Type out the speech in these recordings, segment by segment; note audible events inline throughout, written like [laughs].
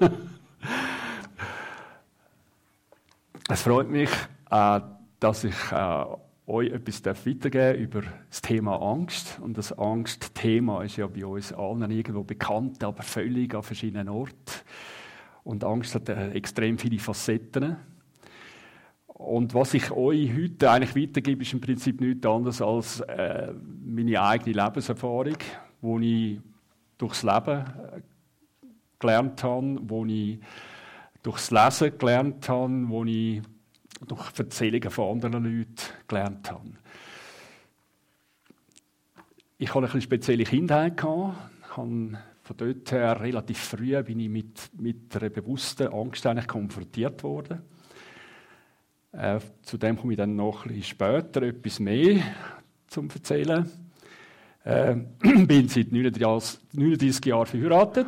[laughs] es freut mich, äh, dass ich äh, euch etwas weitergeben darf über das Thema Angst. Und das Angstthema ist ja bei uns allen irgendwo bekannt, aber völlig an verschiedenen Orten. Und Angst hat äh, extrem viele Facetten. Und was ich euch heute eigentlich weitergebe, ist im Prinzip nichts anderes als äh, meine eigene Lebenserfahrung, die ich durchs Leben äh, gelernt habe, wo ich durchs Lesen gelernt habe, wo ich durch Erzählungen von anderen Leuten gelernt habe. Ich hatte eine spezielle Kindheit. Von dort her relativ früh bin ich mit, mit einer bewussten Angst eigentlich konfrontiert worden. Äh, zu dem komme ich dann noch ein später etwas mehr zum erzählen. Äh, [clears throat] bin seit 39, 39 Jahren verheiratet,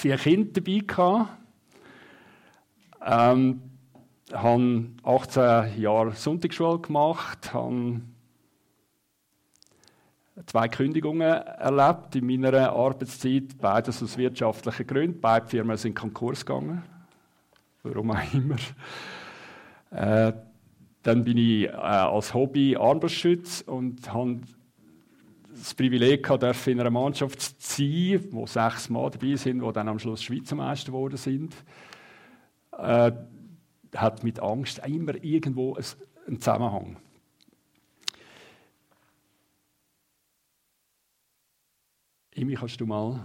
vier Kinder dabei gehabt. Ähm, habe 18 Jahre Sonntagsschule gemacht, habe zwei Kündigungen erlebt in meiner Arbeitszeit, beides aus wirtschaftlichen Gründen. Beide Firmen sind Konkurs gegangen, warum auch immer. Äh, dann bin ich äh, als Hobby Armbrustschütz und habe das Privileg gehabt, in einer Mannschaft zu sein, wo sechs Mann dabei sind, die dann am Schluss Schweizer Meister geworden sind. Äh, hat mit Angst immer irgendwo einen Zusammenhang. Imi, kannst du mal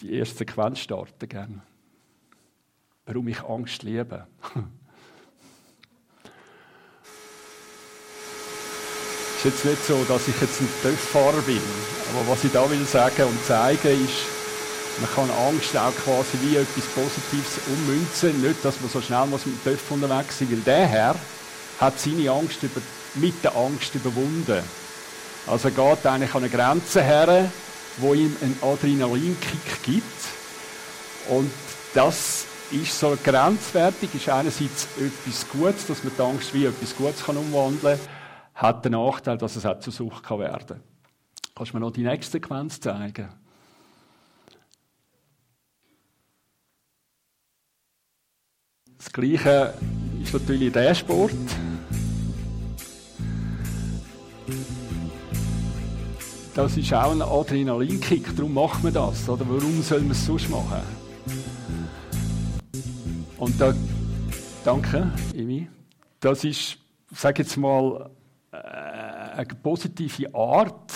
die erste Sequenz starten gern? Warum ich Angst liebe. [laughs] Ist jetzt nicht so, dass ich jetzt ein Töfffahrer bin. Aber was ich da will sagen und zeigen ist, man kann Angst auch quasi wie etwas Positives ummünzen. Nicht, dass man so schnell muss mit dem Töpf unterwegs sein weil der Herr hat seine Angst über, mit der Angst überwunden. Also er geht eigentlich an eine Grenze her, wo ihm einen Adrenalinkick gibt. Und das ist so grenzwertig, ist einerseits etwas Gutes, dass man die Angst wie etwas Gutes kann umwandeln kann, hat den Nachteil, dass es auch zur Sucht kann werden kann. Kannst du mir noch die nächste Sequenz zeigen? Das Gleiche ist natürlich der Sport. Das ist auch ein Adrenalinkick, darum macht man das. Oder warum soll man es sonst machen? Und da, danke, Imi. Das ist, sage jetzt mal, eine positive Art,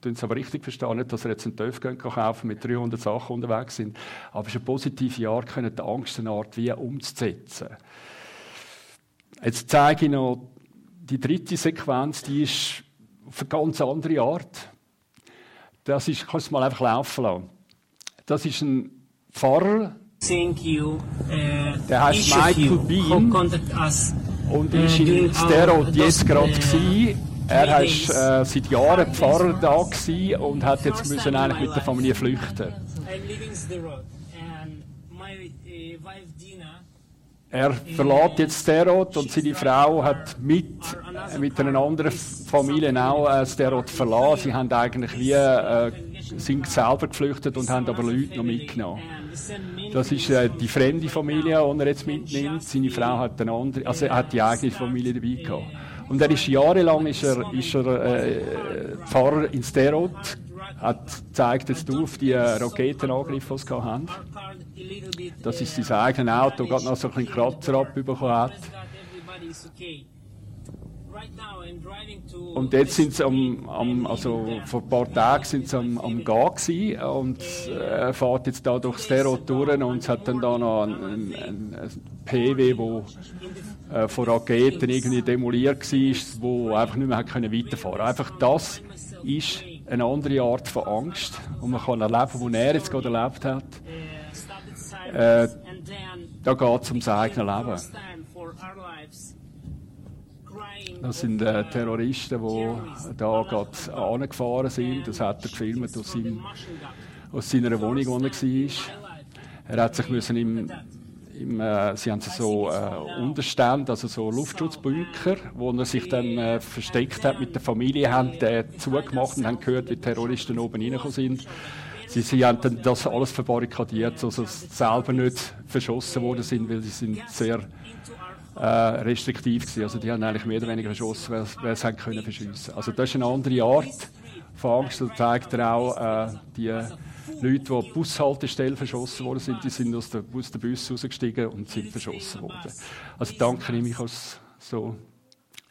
tun es aber richtig verstehen, nicht, dass er jetzt einen TÜV kaufen mit 300 Sachen unterwegs sind, aber es ist eine positive Art, können die Angst eine Art wie umzusetzen. Jetzt zeige ich noch die dritte Sequenz, die ist auf eine ganz andere Art. Das ist, ich kann es mal einfach laufen lassen. Das ist ein Pfarrer, Thank you. Uh, der heißt Michael Bean und ist in Sterot jetzt gerade gewesen er war äh, seit Jahren Pfarrer da und hat jetzt müssen eigentlich mit der Familie flüchten. Er verlässt jetzt Sterot und seine Frau hat mit, mit einer anderen Familie auch äh, Sterot verlassen. Sie haben eigentlich wie, äh, sind selber geflüchtet und haben aber Leute noch mitgenommen. Das ist äh, die fremde Familie, die er jetzt mitnimmt. Seine Frau hat eine andere, also hat die eigene Familie dabei gehabt. Und er ist jahrelang ist er, ist er äh, Pfarrer in Sterot, hat zeigt jetzt auf die Raketenangriffe, die sie haben. Das ist sein eigenes Auto, gerade noch so ein Kratzer abbekommen hat. Und jetzt sind sie am, am, also vor ein paar Tagen sind sie am, am Gehen und äh, fährt jetzt da durch Sterot durch und es hat dann da noch ein, ein, ein PW, wo äh, von Raketen irgendwie demoliert war, wo einfach nicht mehr können weiterfahren. Einfach das ist eine andere Art von Angst, die man kann erleben die er jetzt gerade erlebt hat. Äh, da geht es ums eigene Leben. Das sind äh, Terroristen, die da gerade angefahren sind. Das hat er gefilmt aus, seinem, aus seiner Wohnung, wo er war. Er hat sich müssen im im, äh, sie haben so äh, Unterstände, also so Luftschutzbunker, wo er sich dann äh, versteckt hat mit der Familie, haben äh, zugemacht und haben gehört, wie Terroristen oben reingekommen sind. sie, sie haben dann das alles verbarrikadiert, so dass sie selber nicht verschossen worden sind, weil sie sind sehr äh, restriktiv gewesen. Also die haben eigentlich mehr oder weniger verschossen, wer, wer sie können verschiessen. Also das ist eine andere Art von Angst. Das zeigt auch äh, die Leute, die der Bushaltestelle verschossen worden sind, die sind aus dem Bus, rausgestiegen und sind verschossen worden. Also danke ich mich als so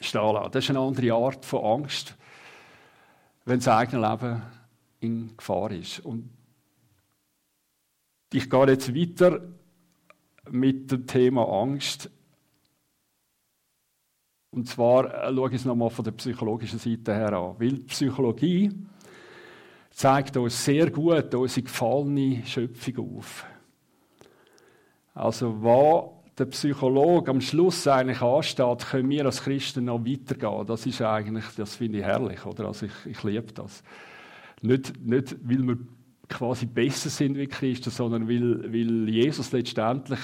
stehen lassen. Das ist eine andere Art von Angst, wenn das eigene Leben in Gefahr ist. Und ich gehe jetzt weiter mit dem Thema Angst. Und zwar äh, schaue ich es nochmal von der psychologischen Seite her an. Weil die Psychologie zeigt uns sehr gut unsere gefallene Schöpfung auf. Also, was der Psychologe am Schluss eigentlich ansteht, können wir als Christen noch weitergehen. Das ist eigentlich, das finde ich herrlich, oder? Also ich, ich liebe das. Nicht, nicht, weil wir quasi besser sind wie Christen, sondern weil, weil Jesus letztendlich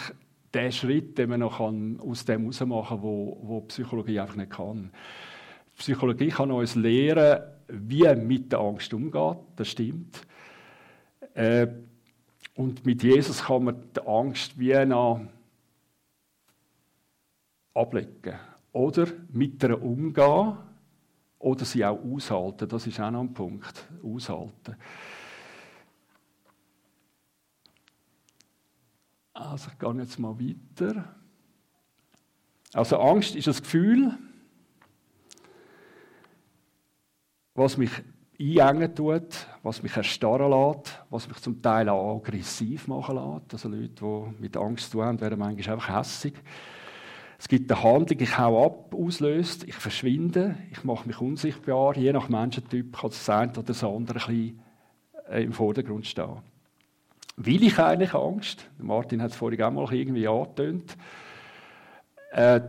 den Schritt, den man noch aus dem herausmachen kann, wo, wo Psychologie einfach nicht kann. Psychologie kann uns lehren, wie mit der Angst umgeht, das stimmt. Äh, und mit Jesus kann man die Angst wie noch ablegen. Oder mit ihr umgehen oder sie auch aushalten. Das ist auch noch ein Punkt. Aushalten. Also ich gehe jetzt mal weiter. Also Angst ist ein Gefühl, was mich einengen tut, was mich erstarren lässt, was mich zum Teil auch aggressiv machen lässt. Also Leute, die mit Angst zu tun haben, werden manchmal einfach hässig. Es gibt eine Handlung, ich hau ab, auslöst, ich verschwinde, ich mache mich unsichtbar. Je nach Menschentyp kann das eine oder das andere ein bisschen im Vordergrund stehen. Will ich eigentlich Angst? Martin hat es vorhin auch mal irgendwie angetönt. Äh,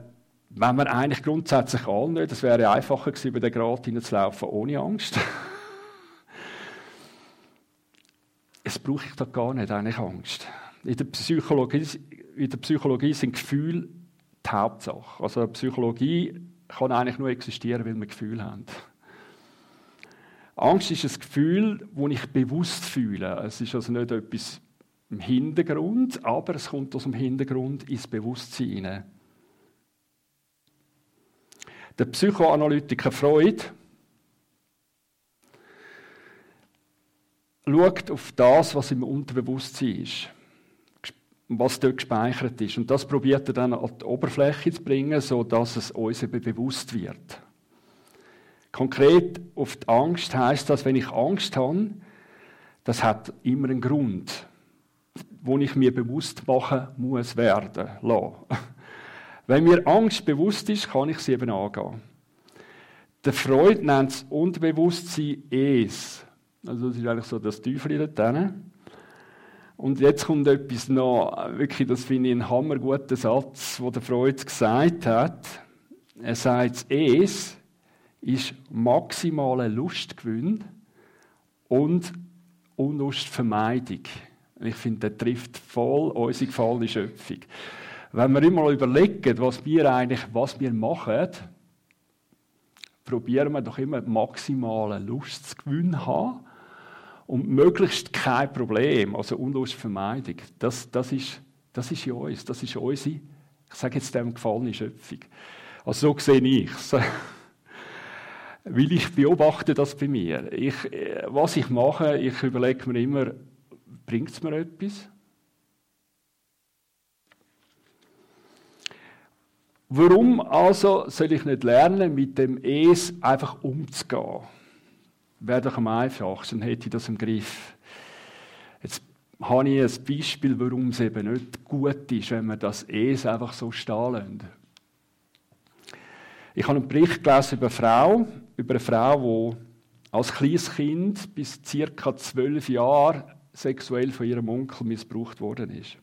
wenn man eigentlich grundsätzlich allen nicht, es wäre einfacher gewesen, über den Grat hineinzulaufen ohne Angst. [laughs] es brauche ich da gar nicht, eigentlich Angst. In der Psychologie, in der Psychologie sind Gefühle die Hauptsache. Also Psychologie kann eigentlich nur existieren, weil wir Gefühle haben. Angst ist ein Gefühl, das ich bewusst fühle. Es ist also nicht etwas im Hintergrund, aber es kommt aus dem Hintergrund ins Bewusstsein hinein. Der Psychoanalytiker Freud schaut auf das, was im Unterbewusstsein ist was dort gespeichert ist. Und das probiert er dann an die Oberfläche zu bringen, sodass es uns bewusst wird. Konkret auf die Angst heißt das, wenn ich Angst habe, das hat immer einen Grund, wo ich mir bewusst machen muss werden lassen. [laughs] Wenn mir Angst bewusst ist, kann ich sie eben angehen. Der Freud nennt es Unterbewusstsein Es. Also das ist eigentlich so das Teufel da. Und jetzt kommt etwas noch, wirklich, das finde ich einen hammerguten Satz, wo der Freud gesagt hat. Er sagt, es ist maximale Lustgewinn und Unlustvermeidung. Ich finde, der trifft voll unsere gefallene Schöpfung. Wenn wir immer überlegen, was wir eigentlich, was wir machen, probieren wir doch immer maximale Lustgewinn zu haben und möglichst kein Problem, also Unlustvermeidung, das, das, ist, das ist in uns, das ist unsere, ich sage jetzt dem gefallene Schöpfung. Also so sehe ich es. Weil ich beobachte das bei mir. Ich, was ich mache, ich überlege mir immer, bringt es mir etwas? Warum also soll ich nicht lernen, mit dem Es einfach umzugehen? wäre doch am einfachsten, hätte ich das im Griff. Jetzt habe ich ein Beispiel, warum es eben nicht gut ist, wenn wir das Es einfach so stehen lassen. Ich habe einen Bericht gelesen über eine Frau, über eine Frau, die als kleines Kind bis ca. zwölf Jahre sexuell von ihrem Onkel missbraucht worden ist.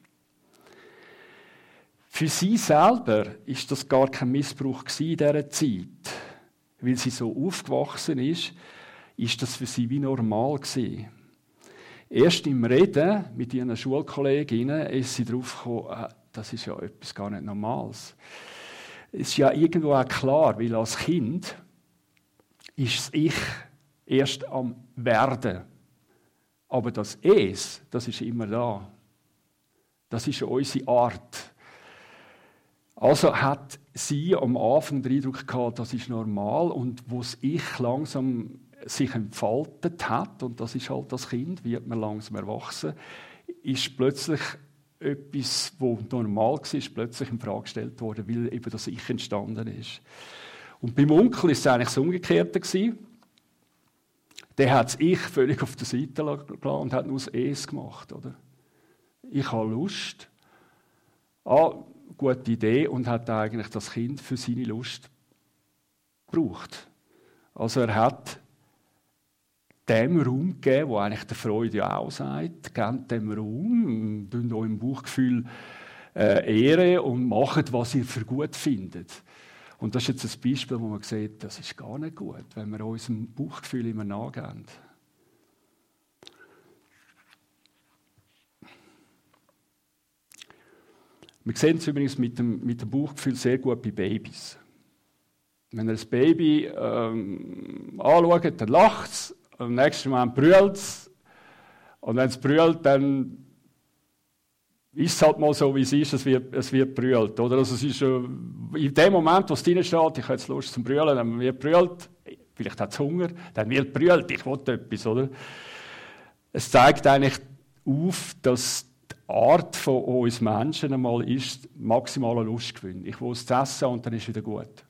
Für sie selber ist das gar kein Missbrauch in dieser Zeit, weil sie so aufgewachsen ist, ist das für sie wie normal gewesen. Erst im Reden mit ihren Schulkolleginnen ist sie darauf gekommen, äh, das ist ja etwas gar nicht Normales. Es ist ja irgendwo auch klar, weil als Kind ist das Ich erst am Werden. Aber das Es, das ist immer da. Das ist unsere Art. Also hat sie am Anfang den Eindruck gehabt, das ist normal und wo es Ich langsam sich entfaltet hat, und das ist halt das Kind, wird man langsam erwachsen, ist plötzlich etwas, wo normal war, plötzlich in Frage gestellt worden, weil eben das Ich entstanden ist. Und beim Onkel ist es eigentlich das Umgekehrte. Der hat das Ich völlig auf der Seite gelassen und hat nur das Es gemacht, oder? Ich habe Lust. Ah, gute Idee und hat eigentlich das Kind für seine Lust gebraucht. Also er hat dem Raum gegeben, wo eigentlich der Freude auch sagt, gebt dem Raum, tut eurem Bauchgefühl äh, Ehre und macht, was ihr für gut findet. Und das ist jetzt ein Beispiel, wo man sieht, das ist gar nicht gut, wenn wir unserem Bauchgefühl immer nachgehen. Wir sehen es übrigens mit dem, mit dem Bauchgefühl sehr gut bei Babys. Wenn ihr das Baby ähm, anschaut, dann lacht es, am nächsten Moment brüllt es. Und wenn es brüllt, dann ist halt mal so, wie es ist, es wird, es wird brüllt. Oder? Also es ist, äh, in dem Moment, wo es drin steht, ich habe jetzt Lust zum Brüllen, dann wird brüllt, vielleicht hat es Hunger, dann wird brüllt, ich will etwas. Oder? Es zeigt eigentlich auf, dass die Art von uns Menschen einmal ist, maximaler Lustgewinn. Ich will es essen und dann ist es wieder gut.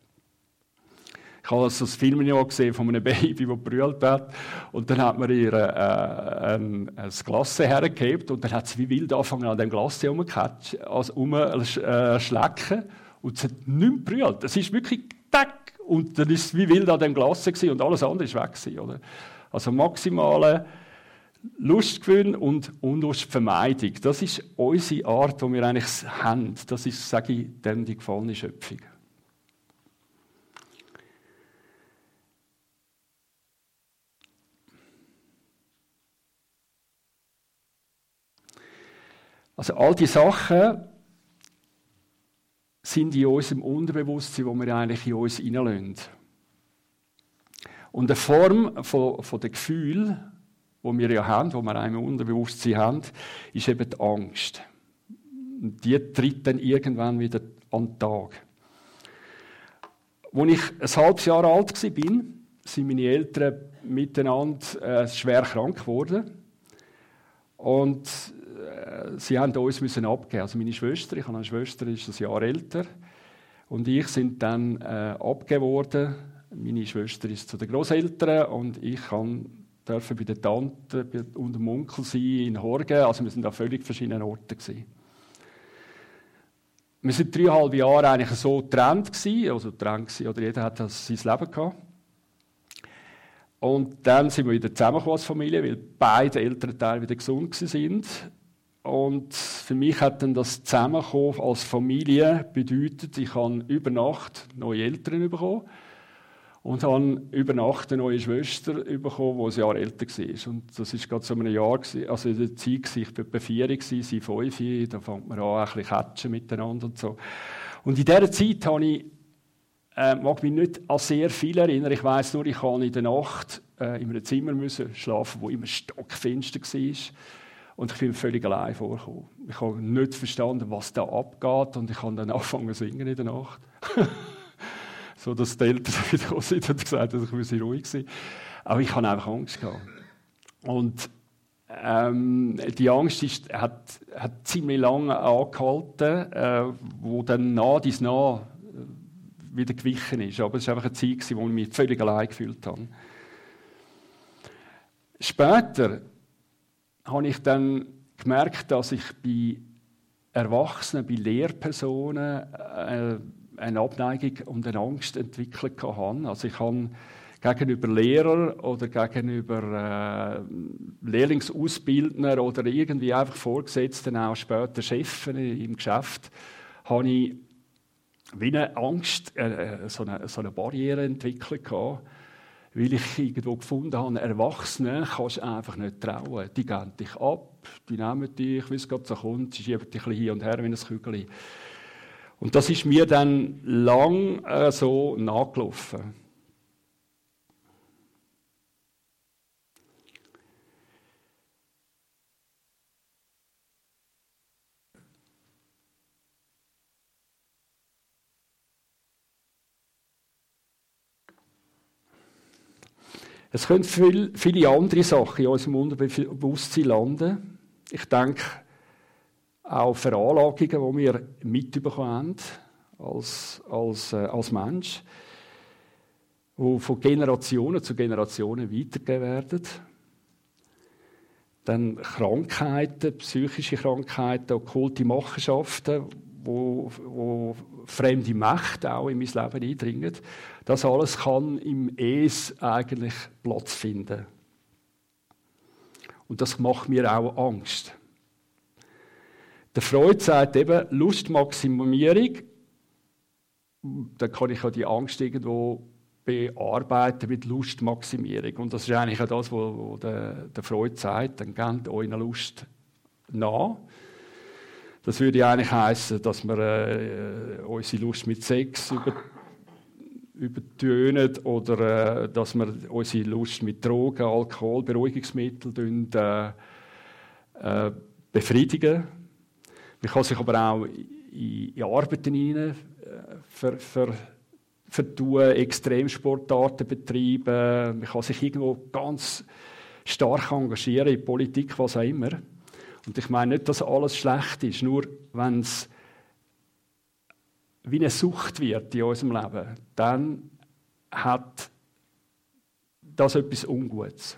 Ich habe das Film ja gesehen von einem [laughs] Baby, das brüllt hat. Und dann hat man ihr äh, ein, ein Glas hergegeben und dann hat sie wie wild angefangen, an dem Glas herumzuschlecken. Also und sie hat nicht brüllt. Es ist wirklich tack und dann ist es wie wild an dem Glas und alles andere war weg. oder? Also maximale Lustgewinn und Unlustvermeidung. Das ist unsere Art, die wir eigentlich haben. Das ist, sage ich, dem die gefallene Schöpfung. Also all die Sachen sind in unserem Unterbewusstsein, wo wir eigentlich in uns hineinlassen. Und eine Form von, von den Gefühlen, wo wir ja haben, wo wir auch im Unterbewusstsein haben, ist eben die Angst. Und die tritt dann irgendwann wieder an den Tag. Als ich ein halbes Jahr alt war, sind meine Eltern miteinander äh, schwer krank geworden. Und sie haben uns müssen abgeben. Also meine Schwester, ich habe eine Schwester, die ist ein Jahr älter, und ich sind dann äh, abgegeben. Meine Schwester ist zu den Großeltern und ich kann dürfen bei der Tante und dem Onkel sein in Horgen. Also wir sind an völlig verschiedenen Orten gewesen. Wir sind dreieinhalb Jahre eigentlich so getrennt gewesen, also getrennt gewesen, oder jeder hat das sein Leben gehabt. Und dann sind wir wieder zusammengekommen als Familie, weil beide Elternteile wieder gesund sind. Und für mich hat dann das Zusammenkommen als Familie bedeutet, ich habe über Nacht neue Eltern bekommen und habe über Nacht eine neue Schwester bekommen, die ein Jahr älter war. Und das war gerade so ein Jahr, also in der Zeit, ich war etwa vier, sie fünf, da fängt man an, ein bisschen catchen miteinander und so. Und in dieser Zeit habe ich, äh, mag mich nicht an sehr viel erinnern, ich weiß nur, ich habe in der Nacht äh, in einem Zimmer müssen schlafen, wo immer stockfinster war. Und ich bin völlig allein vorgekommen. Ich habe nicht verstanden, was da abgeht und ich habe dann [laughs] angefangen zu singen in der Nacht. [laughs] so dass die Eltern [laughs] wieder sind und gesagt haben, ich müsse ruhig sein. Aber ich hatte einfach Angst. Gehabt. Und ähm, die Angst ist, hat, hat ziemlich lange angehalten, äh, wo dann nach dies nach äh, wieder gewichen ist. Aber es war einfach eine Zeit, wo ich mich völlig allein gefühlt habe. Später habe ich dann gemerkt, dass ich bei Erwachsenen, bei Lehrpersonen äh, eine Abneigung und eine Angst entwickelt habe. Also ich habe gegenüber Lehrern oder gegenüber äh, Lehrlingsausbildner oder irgendwie einfach Vorgesetzten, auch später Chefen im Geschäft, habe ich wie eine Angst, äh, äh so, eine, so eine Barriere entwickelt gehabt, weil ich [laughs] irgendwo gefunden habe, Erwachsene kannst du einfach nicht trauen. Die gehen dich ab, die nehmen dich, wie es gerade so kommt, sie schieben dich hin und her wie ein Kügel. Und das ist mir dann lang äh, so nachgelaufen. Es können viel, viele andere Sachen in unserem Unterbewusstsein landen. Ich denke auch Veranlagungen, die wir mitbekommen als, als, äh, als Mensch, die von Generationen zu Generationen weitergegeben werden. Dann Krankheiten, psychische Krankheiten, okkulte Machenschaften, wo, wo fremde Mächte auch in mein Leben eindringen. Das alles kann im Es eigentlich Platz finden. Und das macht mir auch Angst. Der Freud sagt eben, Lustmaximierung, da kann ich auch die Angst irgendwo bearbeiten mit Lustmaximierung. Und das ist eigentlich auch das, was der, Freud sagt, dann gebt eurer Lust nach. Das würde eigentlich heißen, dass wir äh, unsere Lust mit Sex über, übertönen oder äh, dass wir unsere Lust mit Drogen, Alkohol, Beruhigungsmitteln äh, äh, befriedigen. Man kann sich aber auch in, in Arbeiten hinein äh, ver, ver, vertun, Extremsportarten betreiben. Man kann sich irgendwo ganz stark engagieren in Politik, was auch immer. Und ich meine nicht, dass alles schlecht ist, nur wenn es wie eine Sucht wird in unserem Leben, dann hat das etwas Ungutes.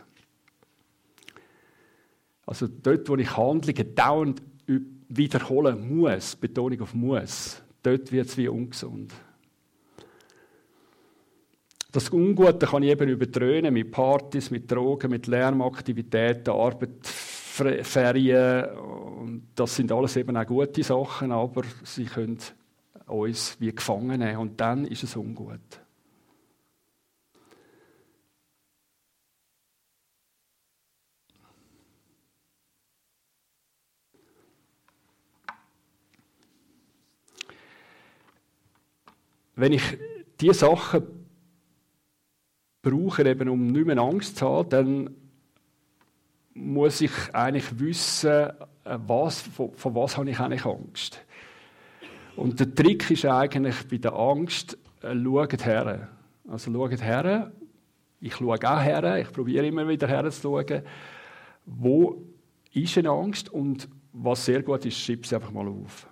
Also dort, wo ich Handlungen dauernd wiederholen muss, Betonung auf muss, dort wird es wie ungesund. Das Ungute kann ich eben übertrönen mit Partys, mit Drogen, mit Lärmaktivitäten, Arbeit, Ferien. Und das sind alles eben auch gute Sachen, aber sie können uns wie gefangen nehmen und dann ist es ungut. Wenn ich diese Sachen brauche, eben um nicht mehr Angst zu haben, dann muss ich eigentlich wissen, äh, was, von, von was habe ich eigentlich Angst. Und der Trick ist eigentlich bei der Angst, äh, schaut her. Also schaut her, ich schaue auch her, ich probiere immer wieder herzuschauen, wo ist eine Angst und was sehr gut ist, schreib sie einfach mal auf.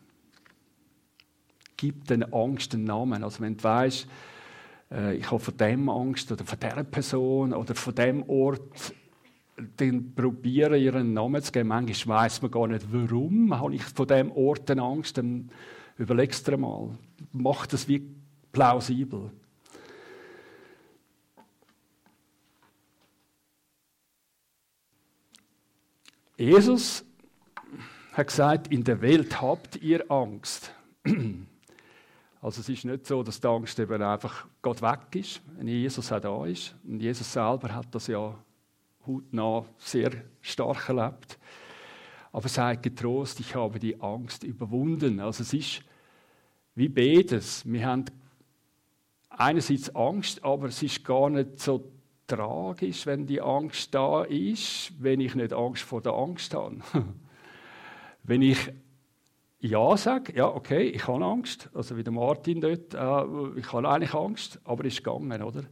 Gib den Angst einen Namen. Also wenn du weißt, äh, ich habe von dem Angst oder von dieser Person oder von dem Ort dann probieren, ihren Namen zu geben. Manchmal weiss man gar nicht, warum habe ich von diesem Ort Angst. Dann überlegst du mal. Mach das wie plausibel. Jesus hat gesagt, in der Welt habt ihr Angst. [clears throat] Also es ist nicht so, dass die Angst eben einfach Gott weg ist, wenn Jesus auch da ist. Und Jesus selber hat das ja hautnah sehr stark erlebt. Aber seid getrost, ich habe die Angst überwunden. Also es ist wie beides. Wir haben einerseits Angst, aber es ist gar nicht so tragisch, wenn die Angst da ist, wenn ich nicht Angst vor der Angst habe. [laughs] wenn ich ja sage, ja, okay, ich habe Angst, also wie der Martin dort, äh, ich habe eigentlich Angst, aber es ist gegangen, oder?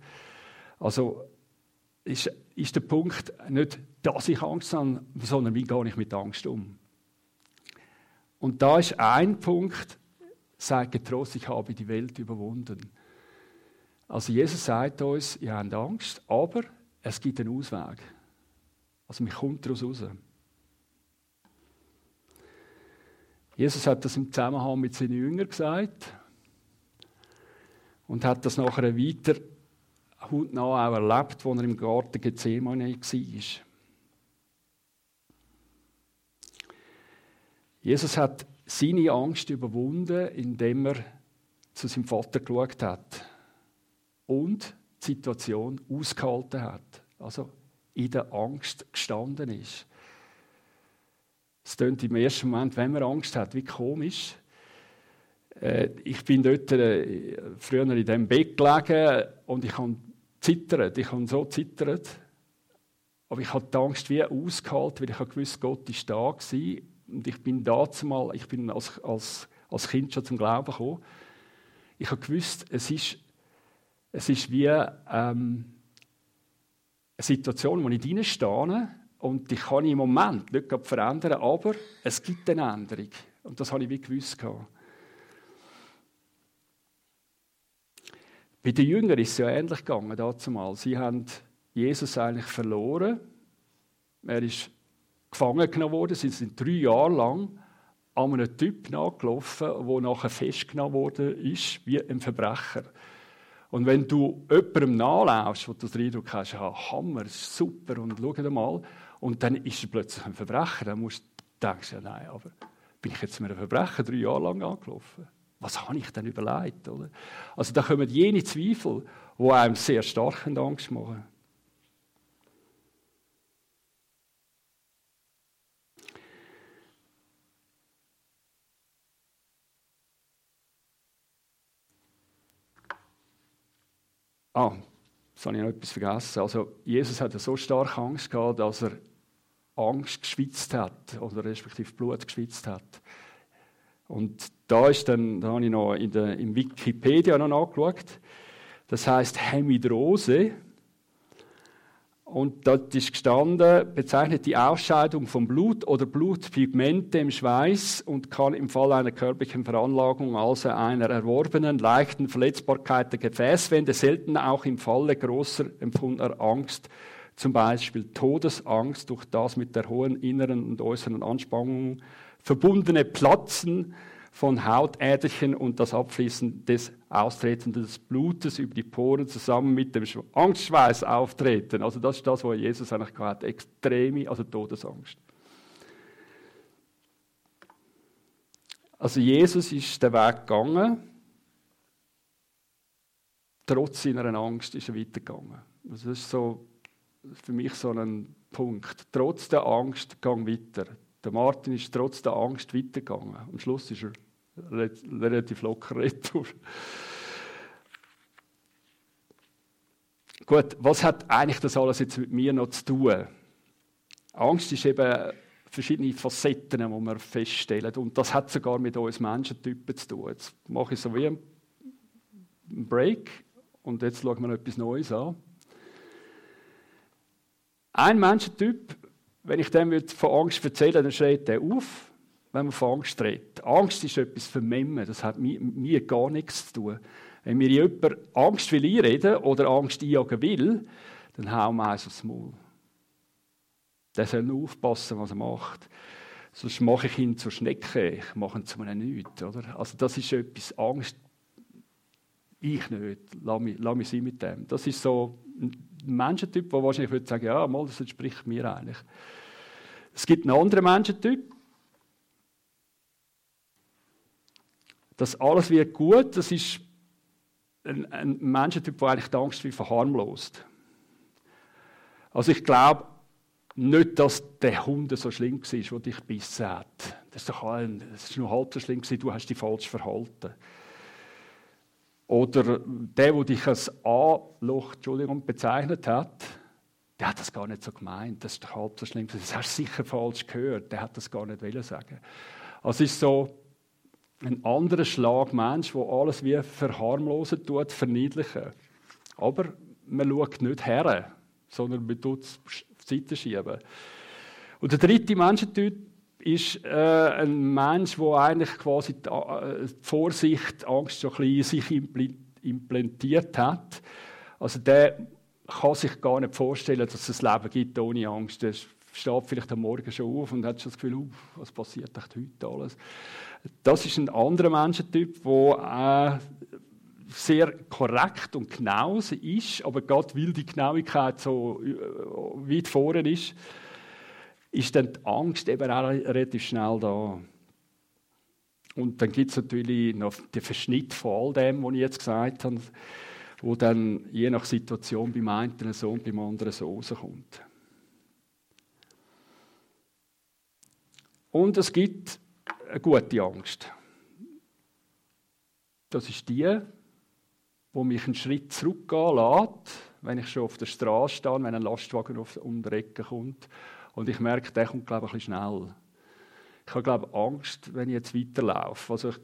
Also ist, ist der Punkt nicht, dass ich Angst habe, sondern wie gehe ich mit Angst um. Und da ist ein Punkt, sagt getrost, ich habe die Welt überwunden. Also Jesus sagt uns, ihr habt Angst, aber es gibt einen Ausweg. Also man kommt daraus raus. Jesus hat das im Zusammenhang mit seinen Jüngern gesagt und hat das nachher weiter hautnah auch erlebt, als er im Garten Gethsemane war. Jesus hat seine Angst überwunden, indem er zu seinem Vater geschaut hat und die Situation ausgehalten hat. Also in der Angst gestanden ist. Es klingt im ersten Moment, wenn man Angst hat, wie komisch. Äh, ich bin dort äh, früher in diesem Bett gelegen und ich habe zittert. Ich habe so zittert. Aber ich habe die Angst wie ausgehalten, weil ich habe Gott ist da gewesen. Und ich bin da zumal, ich bin als, als, als Kind schon zum Glauben gekommen. Ich gewusst, es ist, es ist wie, ähm, Situation, wo ich drin stehe und die kann ich im Moment nicht verändern, aber es gibt eine Änderung. Und das habe ich wie gewusst. Bei den Jüngern ist es ja ähnlich gegangen, dazu mal. Sie haben Jesus eigentlich verloren. Er ist gefangen genommen worden. Sie sind drei Jahre lang an einem Typ nachgelaufen, der nachher festgenommen worden ist, wie ein Verbrecher. Und wenn du jemandem nachlaufst, wo du den Eindruck hast, ja, Hammer, super, und schau mal, und dann ist er plötzlich ein Verbrecher, dann musst du denken, ja, nein, aber bin ich jetzt mit einem Verbrecher drei Jahre lang angelaufen? Was habe ich denn überlegt? Oder? Also da kommen jene Zweifel, die einem sehr stark Angst machen. Ah, jetzt habe ich noch etwas vergessen. Also, Jesus hatte so stark Angst gehabt, dass er Angst geschwitzt hat, oder respektive Blut geschwitzt hat. Und da ist dann, da habe ich noch in der, im Wikipedia noch nachgeschaut. Das heißt Hemidrose. Und dort ist gestanden, bezeichnet die Ausscheidung von Blut oder Blutpigmente im Schweiß und kann im Fall einer körperlichen Veranlagung, also einer erworbenen leichten Verletzbarkeit der Gefäßwände, selten auch im Falle großer empfundener Angst, zum Beispiel Todesangst, durch das mit der hohen inneren und äußeren Anspannung verbundene Platzen von Hautäderchen und das Abfließen des Austreten des Blutes über die Poren zusammen mit dem Angstschweiß auftreten. Also das ist das, was Jesus eigentlich hat, extreme, also Todesangst. Also Jesus ist den Weg gegangen, trotz seiner Angst ist er weitergegangen. Das ist so für mich so ein Punkt. Trotz der Angst, gang weiter. Der Martin ist trotz der Angst weitergegangen. Am Schluss ist er relativ locker retour. Gut, was hat eigentlich das alles jetzt mit mir noch zu tun? Angst ist eben verschiedene Facetten, die wir feststellen. Und das hat sogar mit uns Menschentypen zu tun. Jetzt mache ich so wie einen Break und jetzt schauen wir etwas Neues an. Ein Menschentyp, wenn ich dem von Angst erzähle, dann schreit er auf wenn man von Angst redet. Angst ist etwas Vermemmen, das hat mit mir gar nichts zu tun. Wenn mir jemand Angst will einreden oder Angst einjagen will, dann hauen wir eins aufs Maul. Der soll nur aufpassen, was er macht. Sonst mache ich ihn zur Schnecke, ich mache ihn zu einem Nichts. Oder? Also das ist etwas, Angst, ich nicht, lass mich, lass mich sein mit dem. Das ist so Menschentyp, der wahrscheinlich würde sagen, ja, mal, das entspricht mir eigentlich. Es gibt einen anderen Menschentyp, Das alles wird gut, das ist ein, ein Menschentyp, der eigentlich die Angst wie verharmlost. Also ich glaube nicht, dass der Hund so schlimm war, der dich bissen hat. Das ist, doch ein, das ist nur halb so schlimm du hast dich falsch verhalten. Oder der, der dich als A-Loch bezeichnet hat, der hat das gar nicht so gemeint. Das ist halb so schlimm. Das hast du sicher falsch gehört. Der hat das gar nicht wollen sagen. Also es ist so, ein anderer Schlag Mensch, der alles wie verharmlosen tut, verniedlichen. Aber man schaut nicht her, sondern man tut es auf die Seite schieben. Und der dritte Menschentyp ist äh, ein Mensch, der eigentlich quasi die, äh, Vorsicht, Angst so ein bisschen sich implantiert hat. Also der kann sich gar nicht vorstellen, dass es ein Leben gibt ohne Angst. Der steht vielleicht am Morgen schon auf und hat schon das Gefühl, uh, was passiert heute alles? Das ist ein anderer Menschentyp, der äh, sehr korrekt und genau ist, aber Gott will die Genauigkeit so äh, weit vorne ist, ist dann die Angst eben auch relativ schnell da. Und dann gibt es natürlich noch den Verschnitt von all dem, was ich jetzt gesagt habe, wo dann je nach Situation beim einen so und beim anderen so rauskommt. Und es gibt eine gute Angst. Das ist die, wo mich einen Schritt zurückgehen lässt, wenn ich schon auf der Straße stehe, wenn ein Lastwagen um die Ecke kommt und ich merke, der kommt glaube ich, ein bisschen schnell. Ich habe glaube Angst, wenn ich jetzt weiterlaufe. Also ich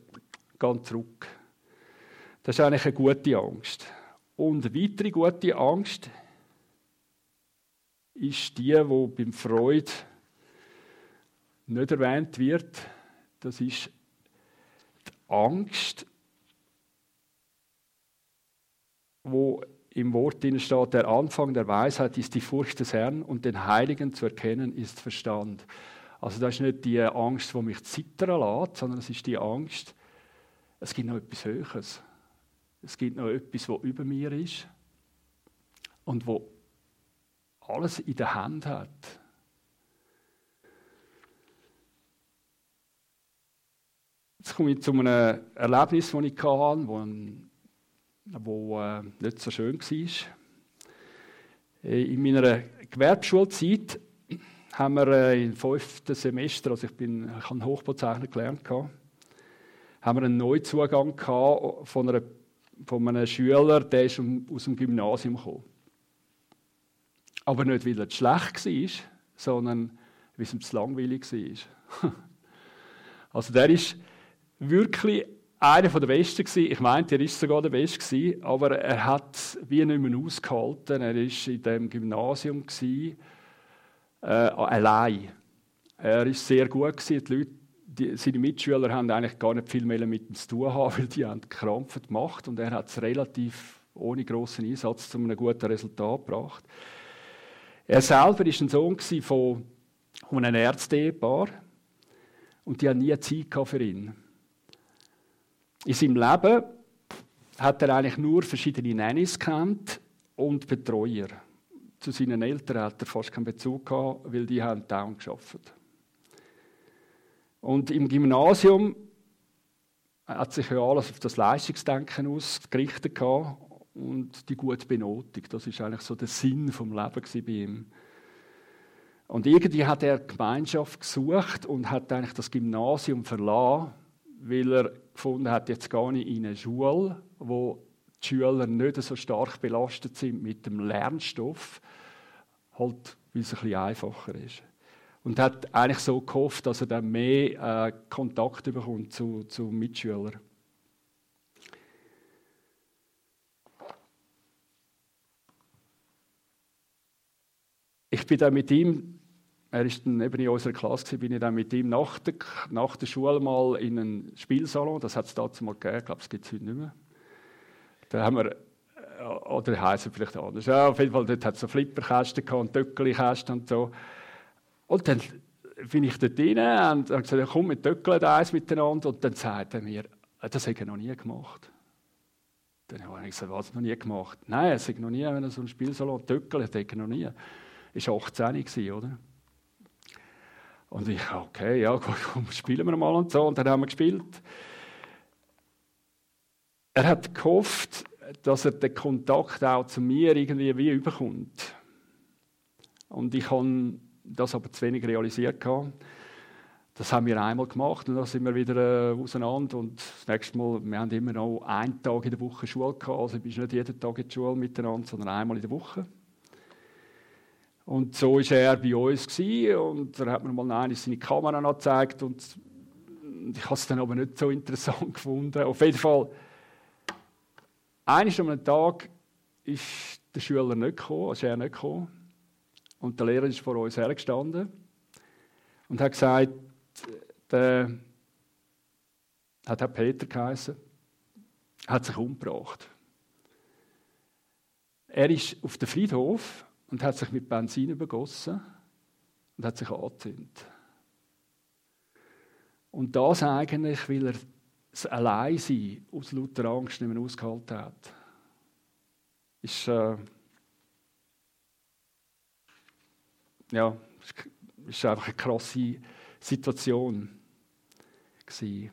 gehe zurück. Das ist eigentlich eine gute Angst. Und eine weitere gute Angst ist die, wo beim Freud nicht erwähnt wird. Das ist die Angst, wo im Wort steht, der Anfang der Weisheit ist die Furcht des Herrn und den Heiligen zu erkennen ist Verstand. Also das ist nicht die Angst, die mich zittern lässt, sondern es ist die Angst, es gibt noch etwas Höheres. Es gibt noch etwas, was über mir ist und wo alles in der Hand hat. Jetzt komme ich zu einem Erlebnis, das ich hatte, wo, wo äh, nicht so schön war. Äh, in meiner Gewerbeschulzeit haben wir äh, im fünften Semester, also ich, bin, ich habe Hochbauzeichner gelernt, haben wir einen Neuzugang von, einer, von einem Schüler, der ist aus dem Gymnasium gekommen. Aber nicht, weil er schlecht war, sondern weil es ihm zu langweilig war. [laughs] also der ist wirklich einer der Besten gewesen. Ich meinte, er ist sogar der Beste gewesen, aber er hat wie nicht mehr ausgehalten. Er war in dem Gymnasium gewesen, äh, allein. Er ist sehr gut gewesen. Die Leute, die, seine Mitschüler haben eigentlich gar nicht viel mehr mit ihm zu tun haben, [laughs] weil die haben Krampfen gemacht und er hat es relativ ohne großen Einsatz zu einem guten Resultat gebracht. Er selber war ein Sohn von, einem Ärzte-Ehepaar und die haben nie Zeit für ihn. In seinem Leben hat er eigentlich nur verschiedene Nannies kennt und Betreuer. Zu seinen Eltern hat er fast keinen Bezug gehabt, weil die haben down geschafft. Und im Gymnasium hat sich ja alles auf das Leistungsdenken ausgerichtet und die gute Benotung. Das ist eigentlich so der Sinn vom Leben bei ihm. Und irgendwie hat er Gemeinschaft gesucht und hat eigentlich das Gymnasium verlassen, weil er gefunden hat, jetzt gehe ich in eine Schule, wo die Schüler nicht so stark belastet sind mit dem Lernstoff, halt, weil es ein bisschen einfacher ist. Und hat eigentlich so gehofft, dass er dann mehr äh, Kontakt bekommt zu, zu Mitschülern. Ich bin dann mit ihm er ist dann eben in unserer Klasse, bin ich dann mit ihm nach der, nach der Schule mal in einen Spielsalon, das hat es dazu mal gegeben, ich glaube, es gibt es heute nicht mehr. Da haben wir, äh, oder heisst es vielleicht anders, ja, auf jeden Fall, dort hat es so Flipperkästen und Töckeli-Kästen und so. Und dann bin ich dort rein und habe gesagt, komm, wir töckeln eins miteinander. Und dann sagt er mir, äh, das habe ich noch nie gemacht. Dann habe ich gesagt, was, noch nie gemacht? Nein, es hat noch nie, wenn er so ein Spielsalon töckelt, das habe ich noch nie. Ich war 18, oder? Und ich, okay, ja, [laughs] komm, spielen wir mal und so. Und dann haben wir gespielt. Er hat gehofft, dass er den Kontakt auch zu mir irgendwie wie überkommt. Und ich habe das aber zu wenig realisiert. Das haben wir einmal gemacht und dann sind wir wieder äh, auseinander. Und das nächste Mal, wir haben immer noch einen Tag in der Woche Schule gehabt. Also ich bin nicht jeden Tag in der Schule miteinander, sondern einmal in der Woche. Und so war er bei uns gewesen, und er hat mir mal eine seine Kamera gezeigt und ich habe es dann aber nicht so interessant [laughs] gefunden. Auf jeden Fall, eines am Tag ist der Schüler nicht gekommen, ist er nicht gekommen. Und der Lehrer ist vor uns hergestanden und hat gesagt, der hat Herr Peter geheißen, hat sich umgebracht. Er ist auf dem Friedhof und hat sich mit Benzin übergossen und hat sich angezündet. Und das eigentlich, weil er das Alleinsein aus lauter Angst nicht mehr ausgehalten hat. Ist, äh, ja, ist einfach eine krasse Situation gewesen.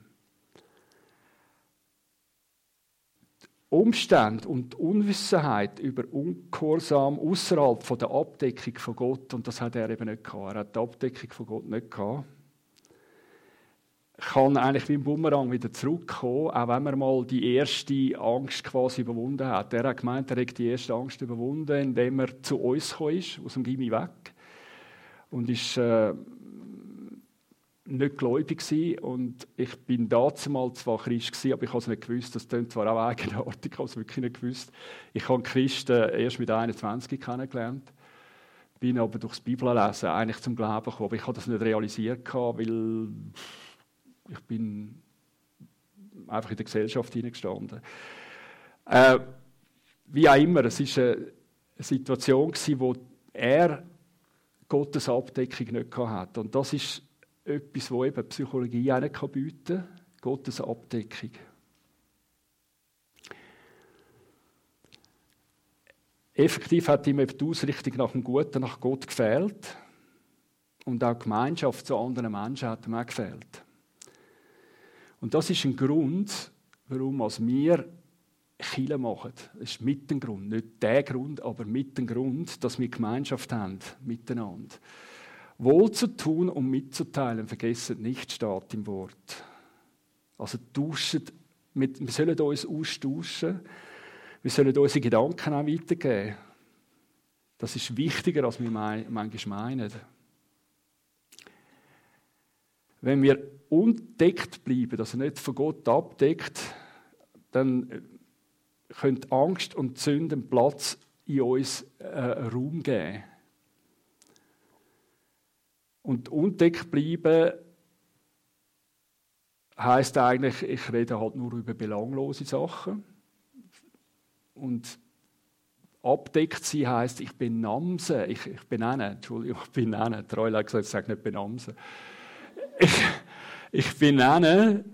Umstände und Unwissenheit über Ungehorsam außerhalb der Abdeckung von Gott, und das hat er eben nicht gehabt. Er hat die Abdeckung von Gott nicht gehabt. Kann eigentlich wie ein Bumerang wieder zurückkommen, auch wenn man mal die erste Angst quasi überwunden hat. Er hat gemeint, er hat die erste Angst überwunden, indem er zu uns gekommen ist, aus dem Gimmi weg. Und ist, äh, nicht gläubig gewesen und ich bin damals zwar Christ gewesen, aber ich habe es nicht gewusst. Das klingt zwar auch eigenartig, ich habe es wirklich nicht gewusst. Ich habe Christen erst mit 21 kennengelernt. bin aber durchs Bibellesen eigentlich zum Glauben gekommen. Aber ich habe das nicht realisiert, weil ich bin einfach in der Gesellschaft hineingestanden. Äh, wie auch immer, es war eine Situation, in wo er Gottes Abdeckung nicht hatte. Und das ist etwas, was eben Psychologie auch nicht bieten kann, Gottes Abdeckung. Effektiv hat ihm die Ausrichtung nach dem Guten, nach Gott gefehlt. Und auch die Gemeinschaft zu anderen Menschen hat ihm auch gefehlt. Und das ist ein Grund, warum wir Chile machen. Das ist mit dem Grund. Nicht der Grund, aber mit dem Grund, dass wir Gemeinschaft haben miteinander. Wohl zu tun und mitzuteilen, vergessen nicht, steht im Wort. Also tauschen, wir sollen uns austauschen wir sollen unsere Gedanken auch weitergeben. Das ist wichtiger, als wir manchmal meinen. Wenn wir undeckt bleiben, also nicht von Gott abdeckt, dann können Angst und Sünden Platz in uns äh, Raum geben. Und undeckt bleiben heißt eigentlich, ich rede halt nur über belanglose Sachen. Und abdeckt sein heisst, ich benamse, ich, ich benenne, Entschuldigung, ich benenne. Reul hat gesagt, ich sage nicht benamse. Ich, ich benenne,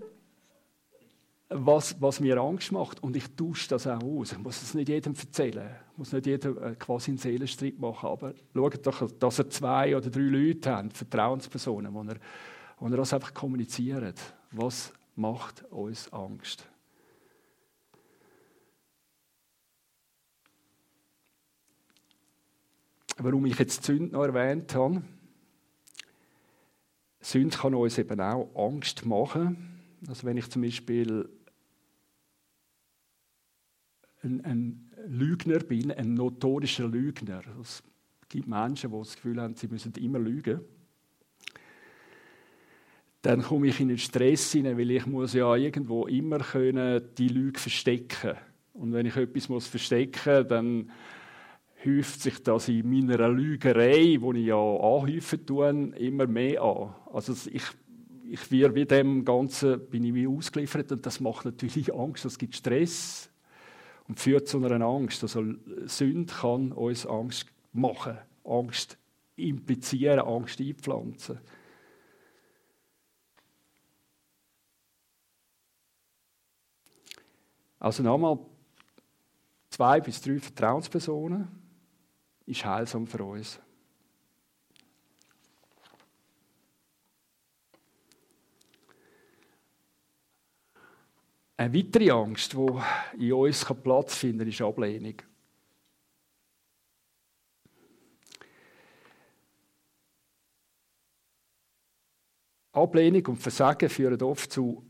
was, was mir Angst macht und ich tausche das auch aus. Ich muss es nicht jedem erzählen, ich muss nicht jedem äh, quasi einen Seelenstreit machen, aber schaut doch, dass er zwei oder drei Leute hat, Vertrauenspersonen, wo er, wo er das einfach kommuniziert. Was macht uns Angst? warum ich jetzt Sünd noch erwähnt habe. Sünd kann uns eben auch Angst machen. Also wenn ich zum Beispiel ein, ein Lügner bin, ein notorischer Lügner. Es gibt Menschen, die das Gefühl haben, sie müssen immer lügen. Dann komme ich in einen Stress hinein, weil ich muss ja irgendwo immer können die Lüge verstecken. Und wenn ich etwas muss verstecken, dann häuft sich das in meiner Lügerei, die ich ja anhäufen tue, immer mehr an. Also ich, ich werde wie dem Ganzen bin ich wie ausgeliefert und das macht natürlich Angst, das gibt Stress und führt zu einer Angst. Also Sünde kann uns Angst machen, Angst implizieren, Angst einpflanzen. Also nochmal zwei bis drei Vertrauenspersonen ist heilsam für uns. Eine weitere Angst, die in uns Platz finden kann, ist Ablehnung. Ablehnung und Versagen führen oft zu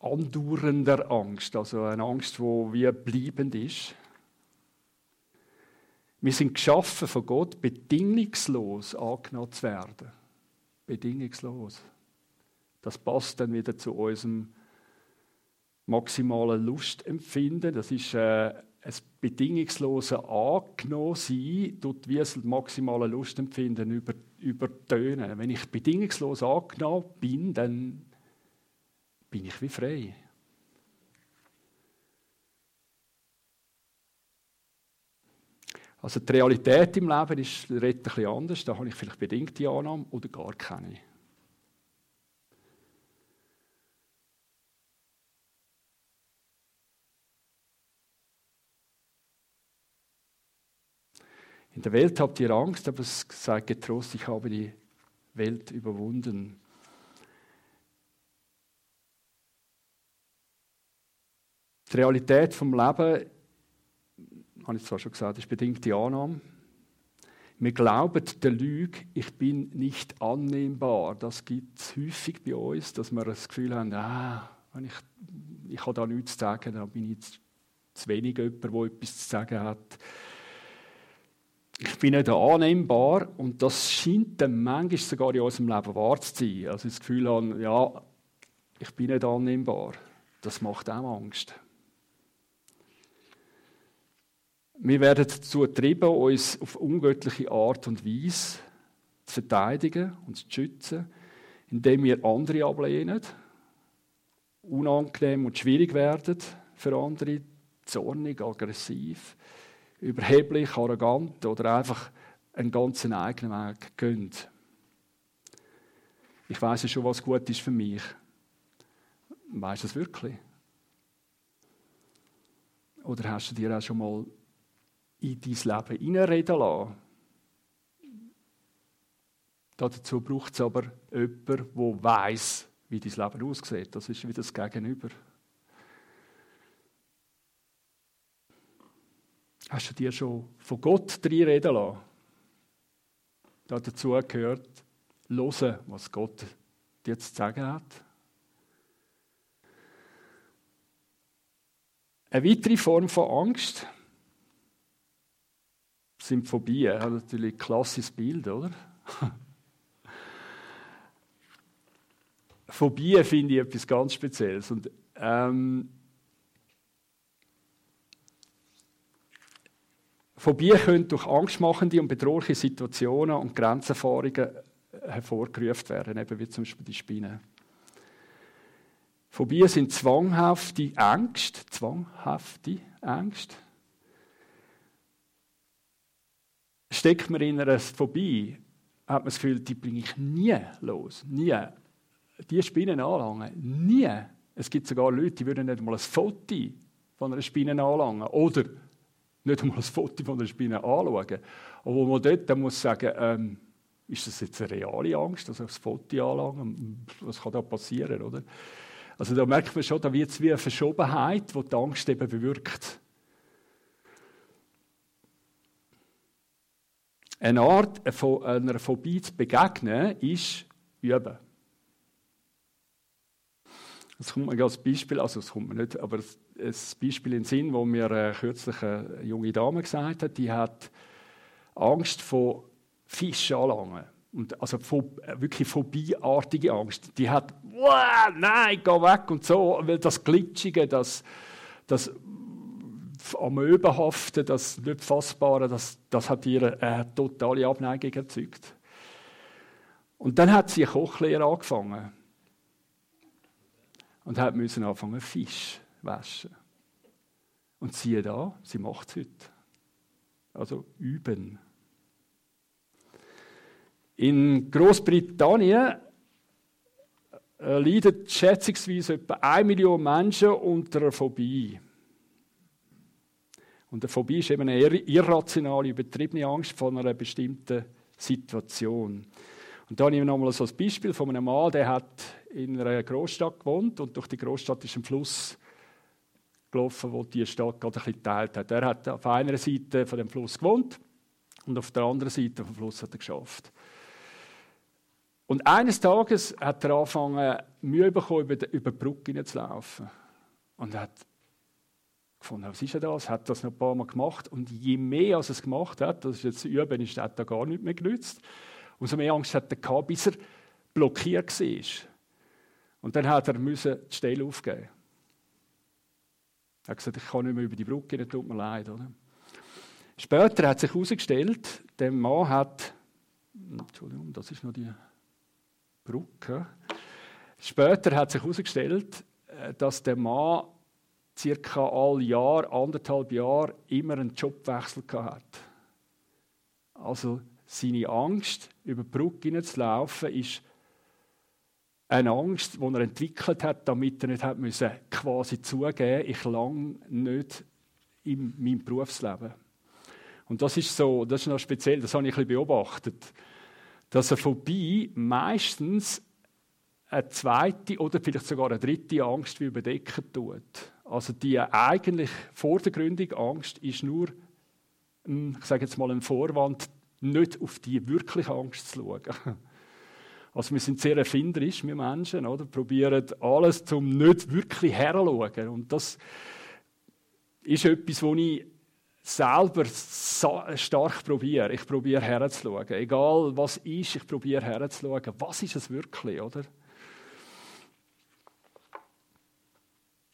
andauernder Angst, also eine Angst, die wie bleibend ist. Wir sind geschaffen von Gott, bedingungslos angenommen zu werden. Bedingungslos. Das passt dann wieder zu unserem maximalen Lustempfinden. Das ist äh, ein bedingungsloses Angenommen sein, dort wie das maximale Lustempfinden über, übertönen. Wenn ich bedingungslos angenommen bin, dann bin ich wie frei. Also die Realität im Leben ist bisschen anders. Da habe ich vielleicht bedingte Annahmen oder gar keine. In der Welt habt ihr Angst, aber sagt getrost, ich habe die Welt überwunden. Die Realität vom Leben habe ich zwar schon gesagt, ist bedingte Annahme. Wir glauben der Lüge, ich bin nicht annehmbar. Das gibt es häufig bei uns, dass wir das Gefühl haben, ah, ich, ich habe da nichts zu sagen, dann bin ich zu wenig jemand, der etwas zu sagen hat. Ich bin nicht annehmbar und das scheint dann manchmal sogar in unserem Leben wahr zu sein. Also das Gefühl haben, ja, ich bin nicht annehmbar. Das macht auch Angst. Wir werden dazu getrieben, uns auf ungöttliche Art und Weise zu verteidigen und zu schützen, indem wir andere ablehnen, unangenehm und schwierig werden für andere, zornig, aggressiv, überheblich, arrogant oder einfach einen ganz eigenen Weg gehen. Ich weiß ja schon, was gut ist für mich. Weißt du das wirklich? Oder hast du dir auch schon mal in dein Leben hineinreden lassen? Dazu braucht es aber jemanden, der weiß, wie dein Leben aussieht. Das ist wie das Gegenüber. Hast du dir schon von Gott reden lassen? Dazu gehört, hören, was Gott dir zu sagen hat. Eine weitere Form von Angst sind Phobien. Das ist natürlich ein klassisches Bild, oder? [laughs] Phobien finde ich etwas ganz Spezielles. Und, ähm, Phobien können durch angstmachende und bedrohliche Situationen und Grenzerfahrungen hervorgerufen werden, eben wie zum Beispiel die Spinnen. Phobien sind zwanghafte Ängste, zwanghafte Ängste. Steckt man in einer Phobie, hat man das Gefühl, die bringe ich nie los, nie. Die Spinnen anlangen, nie. Es gibt sogar Leute, die würden nicht mal ein Foto von einer Spinne anlangen oder nicht einmal ein Foto von einer Spinne anschauen. Aber wo man dort dann muss sagen, ähm, ist das jetzt eine reale Angst, also das Foto anlangen? Was kann da passieren, oder? Also da merkt man schon, da wird es wie eine Verschobenheit, die die Angst eben bewirkt. Eine Art einer Phobie zu begegnen, ist üben. Das kommt mir als Beispiel, also das kommt mir nicht, aber ein Beispiel in den Sinn, wo mir äh, kürzlich eine junge Dame gesagt hat, die hat Angst vor Fischen anlangen. Und also wirklich phobieartige Angst. Die hat, nein, geh weg und so, weil das Glitschige, das, das Amöbenhafte, das nicht Fassbare, das, das hat ihr eine totale Abneigung erzeugt. Und dann hat sie eine Kochlehre angefangen und hat müssen anfangen Fisch waschen. Und siehe da, sie macht es heute. Also üben. In Großbritannien äh, leiden schätzungsweise etwa eine Million Menschen unter einer Phobie. Und eine Phobie ist eben eine irrationale, übertriebene Angst vor einer bestimmten Situation. Und da habe ich nochmal so ein Beispiel von einem Mann, der hat in einer Großstadt gewohnt und durch die Großstadt ist ein Fluss gelaufen, wo die Stadt gerade ein geteilt hat. Er hat auf einer Seite von dem Fluss gewohnt und auf der anderen Seite vom Fluss hat er geschafft. Und eines Tages hat er angefangen, Mühe bekommen, über die, Brücke zu laufen. Und er hat gefunden, was ist denn das? Hat das noch ein paar Mal gemacht. Und je mehr er es gemacht hat, das ist jetzt üben, ist, er gar nicht mehr genützt. Umso mehr Angst hat er gehabt, bis er blockiert war. Und dann hat er die Stelle aufgeben. Er hat gesagt, ich kann nicht mehr über die Brücke, das tut mir leid. Oder? Später hat sich herausgestellt, der Mann hat, Entschuldigung, das ist noch die Brücke. Später hat sich herausgestellt, äh, dass der Mann circa all Jahr, anderthalb Jahre, immer einen Jobwechsel hat. Also seine Angst, über die Brücke zu laufen, ist eine Angst, die er entwickelt hat, damit er nicht hat müssen, quasi zugeben ich lang nicht in meinem Berufsleben. Und das ist so, das ist noch speziell, das habe ich ein beobachtet dass eine Phobie meistens eine zweite oder vielleicht sogar eine dritte Angst wie überdecken tut. Also die eigentlich vordergründige Angst ist nur, ich sage jetzt mal, ein Vorwand, nicht auf die wirkliche Angst zu schauen. Also wir sind sehr erfinderisch, wir Menschen, oder? probieren alles zum nicht wirklich herzuschauen. Und das ist etwas, wo ich selber stark probiere. Ich probiere herzuschauen. Egal was ist, ich probiere herzuschauen. Was ist es wirklich, oder?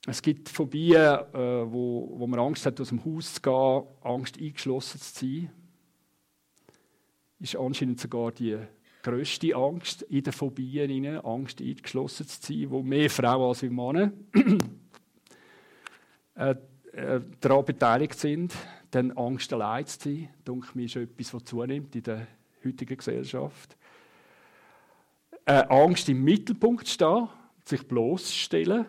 Es gibt Phobien, äh, wo, wo man Angst hat, aus dem Haus zu gehen, Angst eingeschlossen zu sein. Ist anscheinend sogar die grösste Angst in den Phobien, rein, Angst eingeschlossen zu sein, wo mehr Frauen als Männer [clears throat] äh, äh, daran beteiligt sind. Dann Angst allein zu sein, denke mir, ist etwas, was zunimmt in der heutigen Gesellschaft. Äh, Angst im Mittelpunkt zu stehen, sich bloßstellen.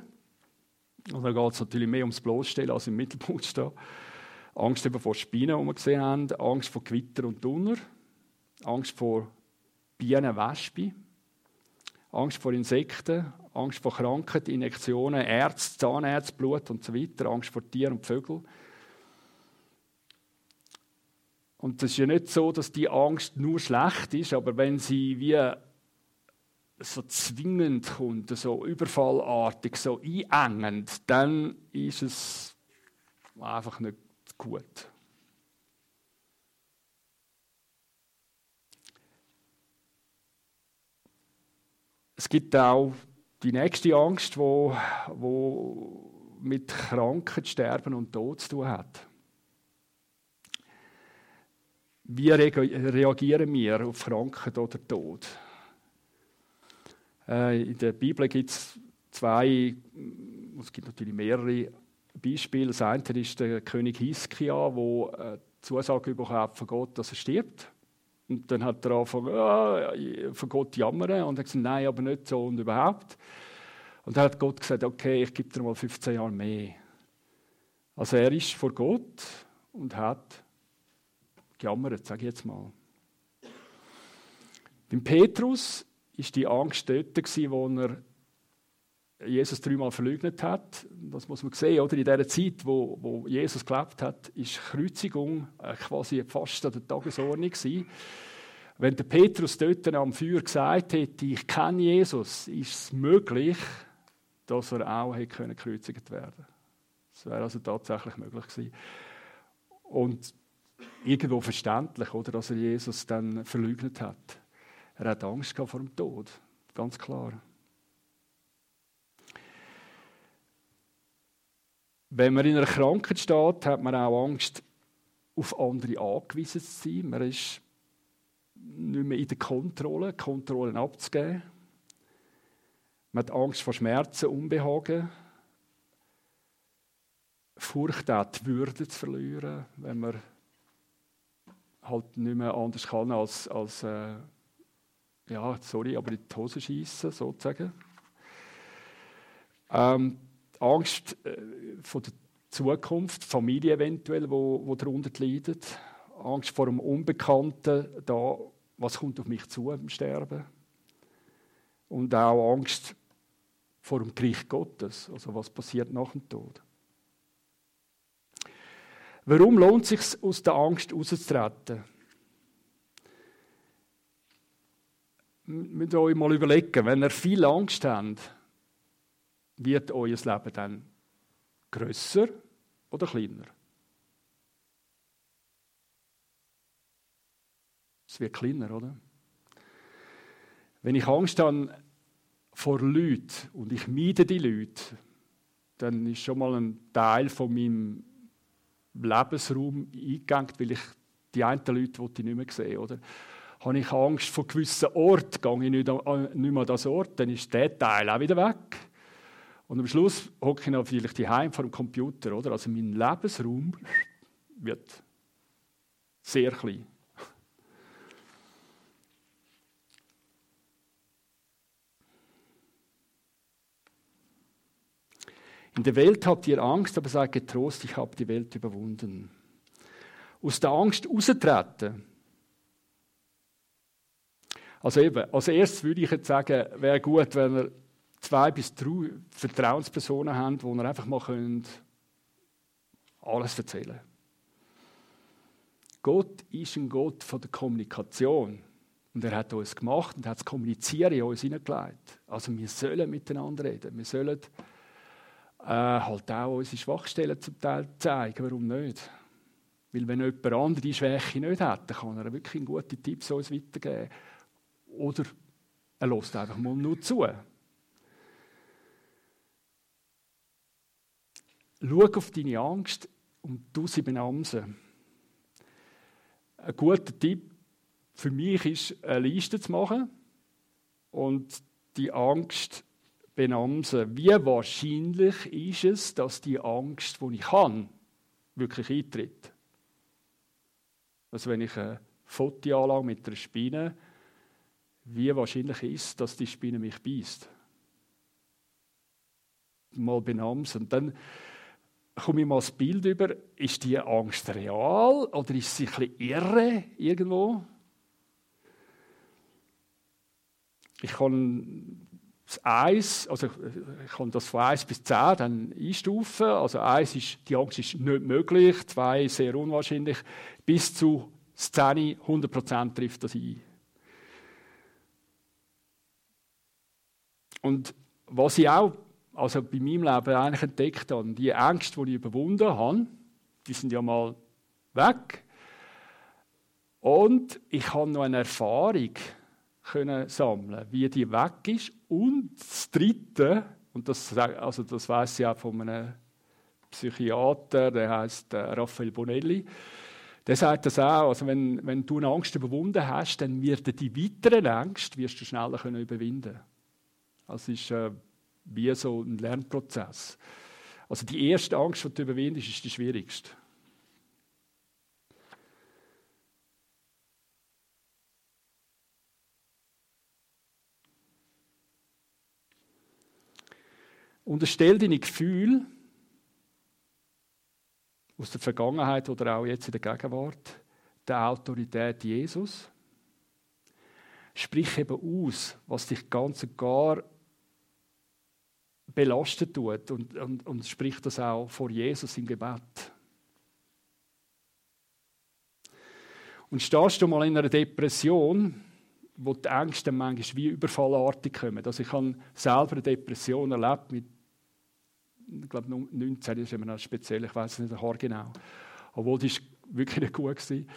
Und da geht es natürlich mehr ums Bloßstellen als im Mittelpunkt stehen. Angst vor Spinnen, die wir gesehen haben, Angst vor Gewitter und Donner, Angst vor Bienen, Wespen, Angst vor Insekten, Angst vor Krankheiten, Injektionen, Ärzte, Zahnärzte, Blut und so weiter, Angst vor Tieren und Vögeln. Und es ist ja nicht so, dass die Angst nur schlecht ist, aber wenn sie wie so zwingend kommt, so überfallartig, so einengend, dann ist es einfach nicht gut. Es gibt auch die nächste Angst, wo, wo mit Krankheit, Sterben und Tod zu tun hat. Wie reagieren wir auf Krankheit oder Tod? Äh, in der Bibel gibt es zwei, es gibt natürlich mehrere Beispiele. Das eine ist der König Hiskia, der äh, Zusage bekommen hat von Gott, dass er stirbt. Und dann hat er angefangen, ah, von Gott jammern. Und er hat gesagt, nein, aber nicht so und überhaupt. Und dann hat Gott gesagt, okay, ich gebe dir mal 15 Jahre mehr. Also er ist vor Gott und hat gejammert, sage ich jetzt mal. Beim Petrus ist die Angst dort, wo er Jesus dreimal verleugnet hat. Das muss man sehen, oder? In dieser Zeit, wo, wo Jesus gelebt hat, ist Kreuzigung äh, quasi fast an der Tagesordnung gewesen. Wenn der Petrus dort am Feuer gesagt hätte, ich kenne Jesus, ist es möglich, dass er auch hätte gekreuzigt werden Das wäre also tatsächlich möglich gewesen. Und irgendwo verständlich, oder, dass er Jesus dann verleugnet hat. Er hat Angst vor dem Tod, ganz klar. Wenn man in einer Krankheit steht, hat man auch Angst, auf andere angewiesen zu sein. Man ist nicht mehr in der Kontrolle, Kontrollen abzugeben. Man hat Angst vor Schmerzen, Unbehagen. Furcht auch die Würde zu verlieren, wenn man halt nicht mehr anders kann als, als äh, ja, sorry, aber in die Hose schießen, sozusagen. Ähm, Angst äh, vor der Zukunft, Familie eventuell, wo, wo darunter leidet. Angst vor dem Unbekannten, da, was kommt auf mich zu im Sterben. Und auch Angst vor dem Gericht Gottes, also was passiert nach dem Tod. Warum lohnt es sich, aus der Angst rauszutreten? Müsst ihr euch mal überlegen, wenn ihr viel Angst habt, wird euer Leben dann grösser oder kleiner? Es wird kleiner, oder? Wenn ich Angst habe vor Leuten und ich meide die Leute, dann ist schon mal ein Teil von meinem Lebensraum eingegangen, weil ich die einen Leute ich nicht mehr sehen oder? Habe ich Angst vor gewissen Orten, gehe ich nicht, mehr an das Ort, dann ist der Teil auch wieder weg. Und am Schluss hocke ich noch vielleicht daheim vor dem Computer, oder? Also mein Lebensraum wird sehr klein. In der Welt habt ihr Angst, aber seid getrost, ich habe die Welt überwunden. Aus der Angst austreten. Also eben, als erstes würde ich jetzt sagen, wäre gut, wenn ihr zwei bis drei Vertrauenspersonen haben, wo ihr einfach mal alles erzählen könnt. Gott ist ein Gott von der Kommunikation. Und er hat uns gemacht und hat das Kommunizieren in uns hineingelegt. Also wir sollen miteinander reden. Wir sollen äh, halt auch unsere Schwachstellen zum Teil zeigen. Warum nicht? Weil wenn jemand andere die Schwäche nicht hat, dann kann er wirklich gute Tipps uns weitergeben. Oder er lässt einfach mal nur zu. Schau auf deine Angst und du sie benamsen. Ein guter Tipp für mich ist, eine Liste zu machen und die Angst benamsen. Wie wahrscheinlich ist es, dass die Angst, die ich habe, wirklich eintritt? Also wenn ich ein Foto anlage mit einer Spinne, wie wahrscheinlich ist es, dass die Spinne mich beißt? Mal benamsen. Dann komme ich mal das Bild über, ist die Angst real oder ist sie ein bisschen irre irgendwo? Ich kann das 1, also ich kann das von 1 bis 10 dann einstufen. Also 1 ist, die Angst ist nicht möglich, 2 sehr unwahrscheinlich, bis zu 10, 100% trifft das ein. Und was ich auch also bei meinem Leben eigentlich entdeckt habe, die Ängste, die ich überwunden habe, die sind ja mal weg. Und ich habe noch eine Erfahrung können sammeln, wie die weg ist. Und das Dritte, und das, also das weiß ich auch von einem Psychiater, der heißt äh, Raphael Bonelli, der sagt das auch, also wenn, wenn du eine Angst überwunden hast, dann wird die weiteren Ängste wirst du schneller können überwinden. Also ist äh, wie so ein Lernprozess. Also die erste Angst, die du überwindest, ist die schwierigste. Unterstell deine Gefühle aus der Vergangenheit oder auch jetzt in der Gegenwart der Autorität Jesus. Sprich eben aus, was dich ganz und gar belastet tut und, und, und sprich das auch vor Jesus im Gebet. Und stehst du mal in einer Depression, wo die Ängste manchmal wie überfallartig kommen. Also ich habe selber eine Depression erlebt mit ich glaube 19 ist immer noch speziell, ich weiß nicht genau. Obwohl die ist wirklich nicht gut gewesen.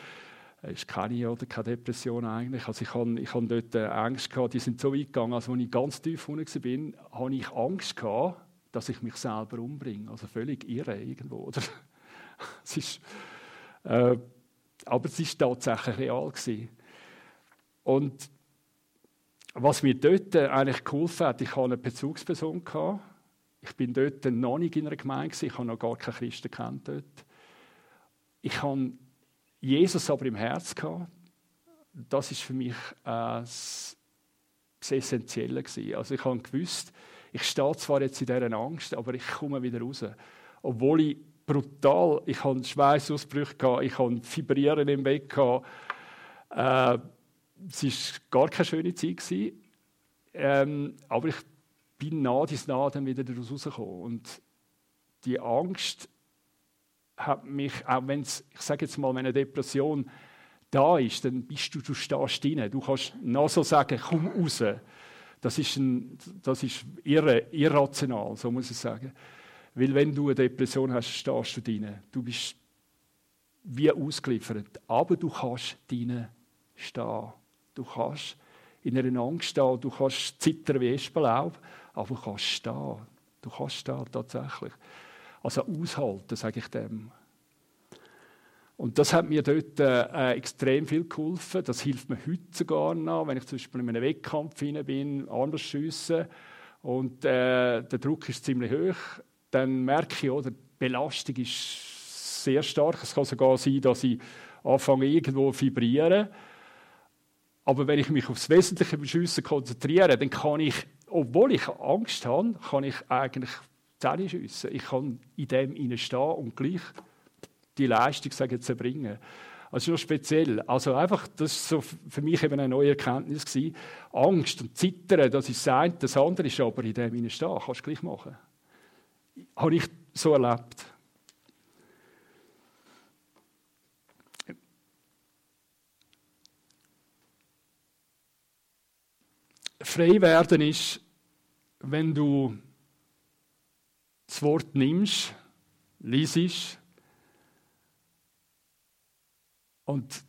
Es ist keine oder keine Depression eigentlich. Also ich habe ich dort Angst gehabt, die sind so weit gegangen, als ich ganz tief unten bin, habe ich Angst gehabt, dass ich mich selber umbringe. Also völlig irre irgendwo, oder? [laughs] es ist, äh, aber es ist tatsächlich real gewesen. Und was mir dort eigentlich geholfen hat, ich hatte eine Bezugsperson gehabt, ich bin dort noch nicht in einer Gemeinde, ich habe noch gar keine Christen kennt dort. Ich habe Jesus aber im Herz gehabt. Das ist für mich äh, das Essentielle gewesen. Also ich habe gewusst, ich stehe zwar jetzt in dieser Angst, aber ich komme wieder raus. Obwohl ich brutal, ich hatte Schweißausbrüche gehabt, ich hatte Vibrieren im Bett gehabt. Äh, es war gar keine schöne Zeit gewesen. Ähm, aber ich bin nah bis nah dann wieder rausgekommen. Und die Angst hat mich, auch wenn ich sage jetzt mal, wenn eine Depression da ist, dann bist du, du stehst drin. Du kannst noch so sagen, komm raus. Das ist, ein, das ist irre, irrational, so muss ich sagen. Weil wenn du eine Depression hast, stehst du drin. Du bist wie ausgeliefert. Aber du kannst drin stehen. Du kannst in einer Angst stehen. Du kannst zittern wie Espenlaub aber du kannst stehen. Du kannst stehen, tatsächlich. Also aushalten, sage ich dem. Und das hat mir dort äh, extrem viel geholfen. Das hilft mir heute sogar noch, wenn ich zum Beispiel in einem Wettkampf bin, anders schiessen und äh, der Druck ist ziemlich hoch, dann merke ich, oder, die Belastung ist sehr stark. Es kann sogar sein, dass ich anfange irgendwo zu vibrieren. Aber wenn ich mich aufs Wesentliche beim Schiessen konzentriere, dann kann ich obwohl ich Angst habe, kann ich eigentlich Zähne schiessen. Ich kann in dem stehen und gleich die Leistung sagen, erbringen. Also nur speziell. Also einfach, das war so für mich eben eine neue Erkenntnis gewesen. Angst und Zittern, das ist das eine, das andere ist aber in dem stehen. Kannst du gleich machen. Habe ich so erlebt. Frei werden ist, wenn du das Wort nimmst, liest und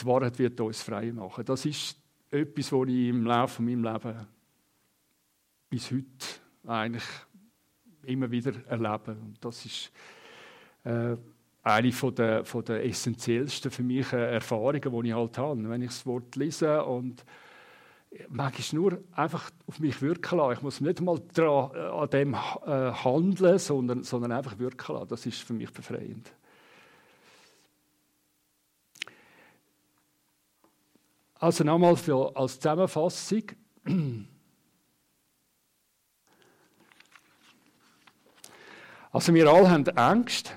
die Wahrheit wird uns frei machen. Das ist etwas, was ich im Laufe meines Lebens bis heute eigentlich immer wieder erleben. Und das ist äh, eine von der, von der essentiellsten für mich äh, Erfahrungen, die ich halt habe. Wenn ich das Wort lese und manchmal nur einfach auf mich wirken lassen. Ich muss nicht mal dran, äh, an dem äh, handeln, sondern, sondern einfach wirken lassen. Das ist für mich befreiend. Also nochmal für, als Zusammenfassung. [clears throat] Also wir alle haben Angst.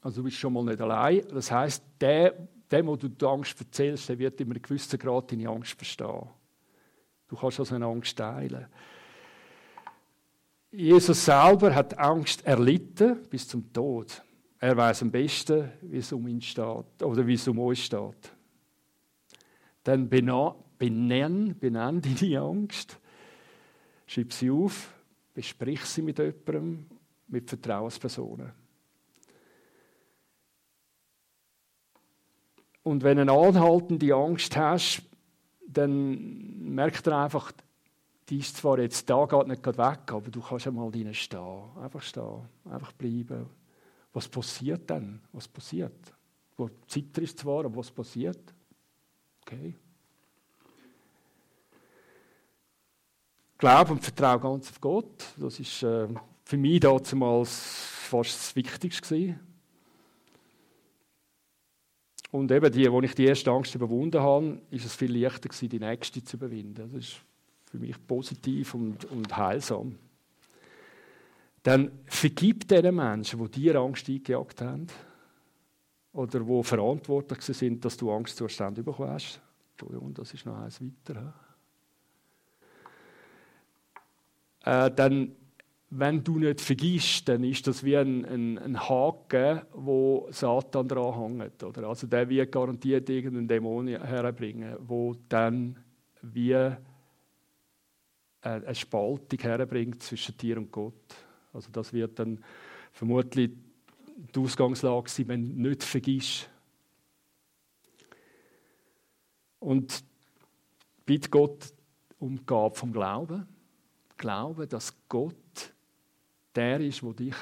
Also du bist schon mal nicht allein. Das heißt, der, dem, wo du die Angst erzählst, der wird in einem gewissen Grad deine Angst verstehen. Du kannst also eine Angst teilen. Jesus selber hat Angst erlitten bis zum Tod. Er weiß am besten, wie es um ihn steht oder wie es um uns steht. Dann benenn, benenn deine Angst, schreib sie auf, besprich sie mit jemandem, mit Vertrauenspersonen. Und wenn du anhaltende Angst hast, dann merkt er einfach, die ist zwar jetzt da, geht nicht weg, aber du kannst einmal drinnen stehen. Einfach stehen, einfach bleiben. Was passiert dann? Was passiert? Wo zitter ist zwar, aber was passiert? Okay. Glaube und Vertraue ganz auf Gott. Das ist äh, für mich damals fast das Wichtigste gewesen. Und eben die, wo ich die erste Angst überwunden habe, ist es viel leichter gewesen, die nächste zu überwinden. Das ist für mich positiv und, und heilsam. Dann vergib den Menschen, die dir Angst eingejagt haben oder die verantwortlich sind, dass du Angstzustände bekommen hast. Entschuldigung, das ist noch eins weiter. Äh, dann wenn du nicht vergisst, dann ist das wie ein, ein, ein Haken, wo Satan dran hängt. Oder? Also der wird garantiert irgendeinen Dämon herbringen, wo dann wie eine Spaltung herbringt zwischen dir und Gott. Also das wird dann vermutlich die Ausgangslage sein, wenn du nicht vergisst. Und bitte Gott um die vom Glauben. Glauben, dass Gott der ist, der dich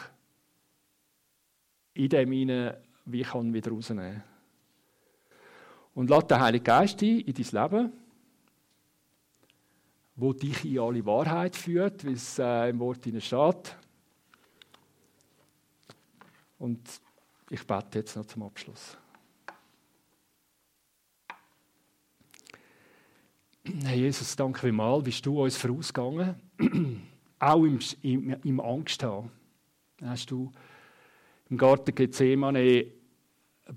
in dem hinein wie kann wieder rausnehmen Und lass den Heiligen Geist ein in dein Leben, wo dich in alle Wahrheit führt, wie es äh, im Wort steht. Und ich bete jetzt noch zum Abschluss. Herr Jesus, danke vielmals, bist du uns vorausgegangen auch im, im, im Angst haben. Dann hast du im Garten Gethsemane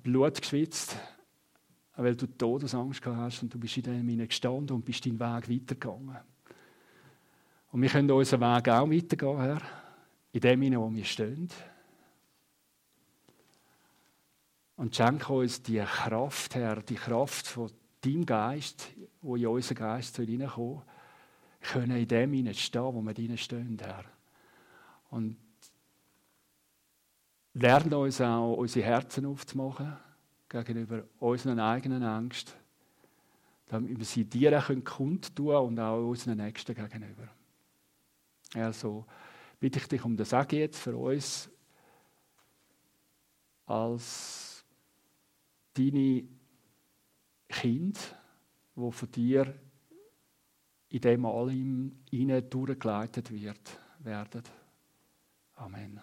Blut geschwitzt, weil du Todesangst gehabt hast und du bist in dem gestanden und bist deinen Weg weitergegangen. Und wir können unseren Weg auch weitergehen, Herr, in dem, wo wir stehen. Und schenke uns die Kraft, Herr, die Kraft von deinem Geist, wo in unseren Geist hineinkommen soll können in dem hineinstehen, wo wir hineinstehen, Herr. Und lernen uns auch, unsere Herzen aufzumachen gegenüber unseren eigenen Ängsten, damit wir sie dir auch kundtun können und auch unseren Nächsten gegenüber. Also bitte ich dich um das Segen jetzt für uns als deine Kind, wo von dir in dem allem ihnen durchgeleitet wird, werden. Amen.